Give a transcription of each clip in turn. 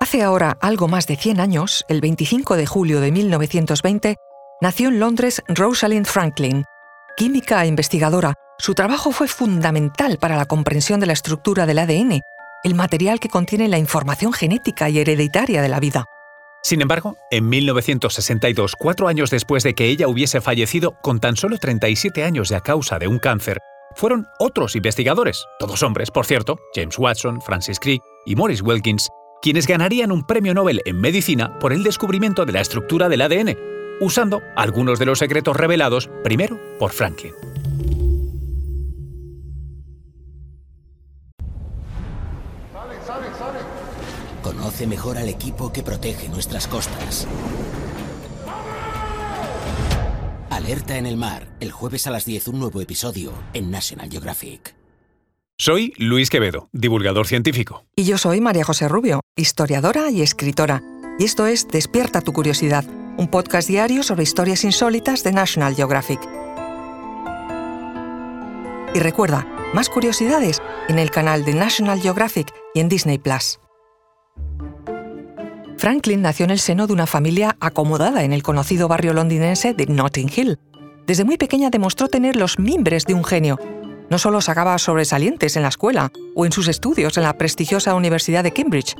Hace ahora algo más de 100 años, el 25 de julio de 1920, nació en Londres Rosalind Franklin. Química e investigadora, su trabajo fue fundamental para la comprensión de la estructura del ADN, el material que contiene la información genética y hereditaria de la vida. Sin embargo, en 1962, cuatro años después de que ella hubiese fallecido con tan solo 37 años de a causa de un cáncer, fueron otros investigadores, todos hombres, por cierto, James Watson, Francis Crick y Morris Wilkins, quienes ganarían un premio Nobel en medicina por el descubrimiento de la estructura del ADN, usando algunos de los secretos revelados primero por Franklin. Conoce mejor al equipo que protege nuestras costas. Alerta en el mar, el jueves a las 10 un nuevo episodio en National Geographic. Soy Luis Quevedo, divulgador científico. Y yo soy María José Rubio, historiadora y escritora. Y esto es Despierta tu curiosidad, un podcast diario sobre historias insólitas de National Geographic. Y recuerda, más curiosidades en el canal de National Geographic y en Disney Plus. Franklin nació en el seno de una familia acomodada en el conocido barrio londinense de Notting Hill. Desde muy pequeña demostró tener los mimbres de un genio. No solo sacaba sobresalientes en la escuela o en sus estudios en la prestigiosa Universidad de Cambridge,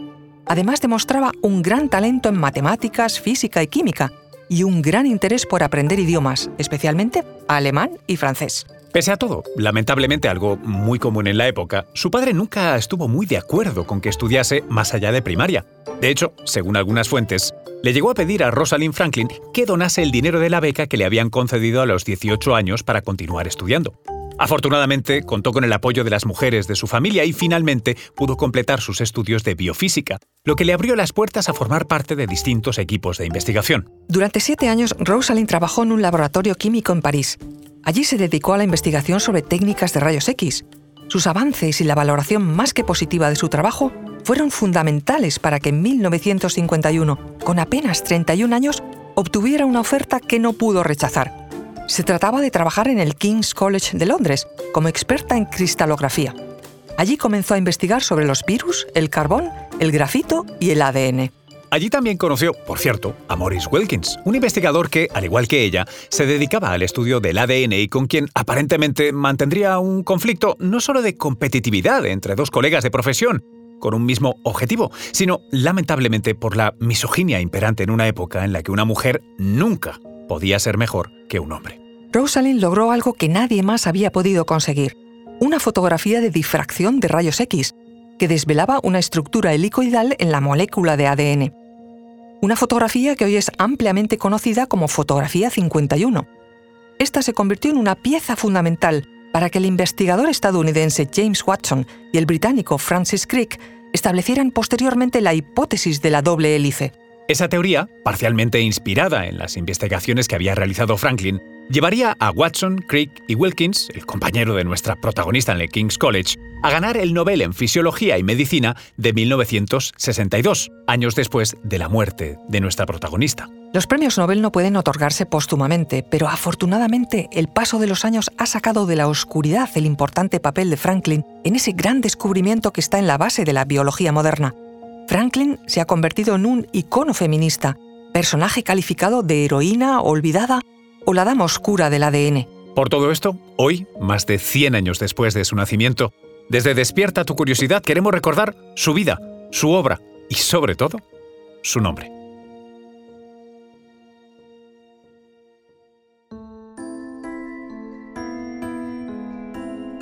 además demostraba un gran talento en matemáticas, física y química, y un gran interés por aprender idiomas, especialmente alemán y francés. Pese a todo, lamentablemente algo muy común en la época, su padre nunca estuvo muy de acuerdo con que estudiase más allá de primaria. De hecho, según algunas fuentes, le llegó a pedir a Rosalind Franklin que donase el dinero de la beca que le habían concedido a los 18 años para continuar estudiando. Afortunadamente, contó con el apoyo de las mujeres de su familia y finalmente pudo completar sus estudios de biofísica, lo que le abrió las puertas a formar parte de distintos equipos de investigación. Durante siete años, Rosalind trabajó en un laboratorio químico en París. Allí se dedicó a la investigación sobre técnicas de rayos X. Sus avances y la valoración más que positiva de su trabajo fueron fundamentales para que en 1951, con apenas 31 años, obtuviera una oferta que no pudo rechazar se trataba de trabajar en el King's College de Londres como experta en cristalografía. Allí comenzó a investigar sobre los virus, el carbón, el grafito y el ADN. Allí también conoció, por cierto, a Morris Wilkins, un investigador que, al igual que ella, se dedicaba al estudio del ADN y con quien aparentemente mantendría un conflicto no solo de competitividad entre dos colegas de profesión, con un mismo objetivo, sino lamentablemente por la misoginia imperante en una época en la que una mujer nunca podía ser mejor que un hombre. Rosalind logró algo que nadie más había podido conseguir, una fotografía de difracción de rayos X, que desvelaba una estructura helicoidal en la molécula de ADN. Una fotografía que hoy es ampliamente conocida como fotografía 51. Esta se convirtió en una pieza fundamental para que el investigador estadounidense James Watson y el británico Francis Crick establecieran posteriormente la hipótesis de la doble hélice. Esa teoría, parcialmente inspirada en las investigaciones que había realizado Franklin, llevaría a Watson, Crick y Wilkins, el compañero de nuestra protagonista en el King's College, a ganar el Nobel en Fisiología y Medicina de 1962, años después de la muerte de nuestra protagonista. Los premios Nobel no pueden otorgarse póstumamente, pero afortunadamente el paso de los años ha sacado de la oscuridad el importante papel de Franklin en ese gran descubrimiento que está en la base de la biología moderna. Franklin se ha convertido en un icono feminista, personaje calificado de heroína olvidada o la dama oscura del ADN. Por todo esto, hoy, más de 100 años después de su nacimiento, desde Despierta tu curiosidad queremos recordar su vida, su obra y sobre todo, su nombre.